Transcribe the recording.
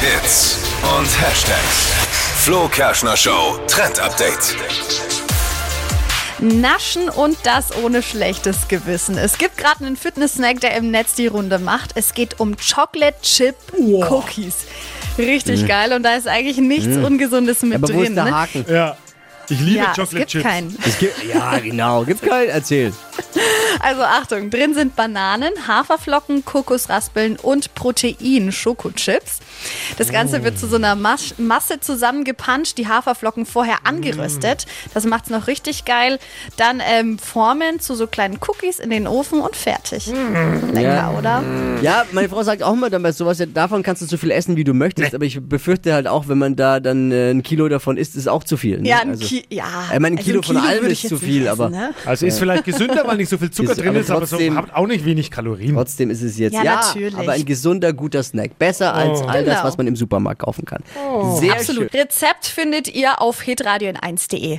Hits und Hashtags. Flo Kerschner Show Trend Update. Naschen und das ohne schlechtes Gewissen. Es gibt gerade einen Fitness-Snack, der im Netz die Runde macht. Es geht um Chocolate Chip Cookies. Richtig geil und da ist eigentlich nichts Ungesundes mit Aber wo drin. ist der ne? Haken? Ja. Ich liebe Ja, es Chocolate gibt Chips. keinen. Es gibt, ja, genau. Gibt's keinen? Erzähl. Also Achtung, drin sind Bananen, Haferflocken, Kokosraspeln und Protein, Schokochips. Das Ganze wird zu so einer Mas Masse zusammengepanscht, die Haferflocken vorher angeröstet. Das macht's noch richtig geil. Dann ähm, formen zu so kleinen Cookies in den Ofen und fertig. Lecker, Ja. oder? Ja, meine Frau sagt auch immer dann bei sowas, ja, davon kannst du so viel essen, wie du möchtest, aber ich befürchte halt auch, wenn man da dann äh, ein Kilo davon isst, ist auch zu viel. Ne? Ja, ein also, Ki ja. Ich meine, ein also Kilo von allem ist zu viel, nicht aber- essen, ne? Also ist vielleicht gesünder, weil nicht so viel Zucker Ist- drin aber ist, aber so trotzdem- hat auch nicht wenig Kalorien. Trotzdem ist es jetzt, Ja, ja, natürlich. aber ein gesunder, guter Snack. Besser als all das, Genau. was man im Supermarkt kaufen kann. Sehr Absolut. schön. Rezept findet ihr auf hitradio in 1.de.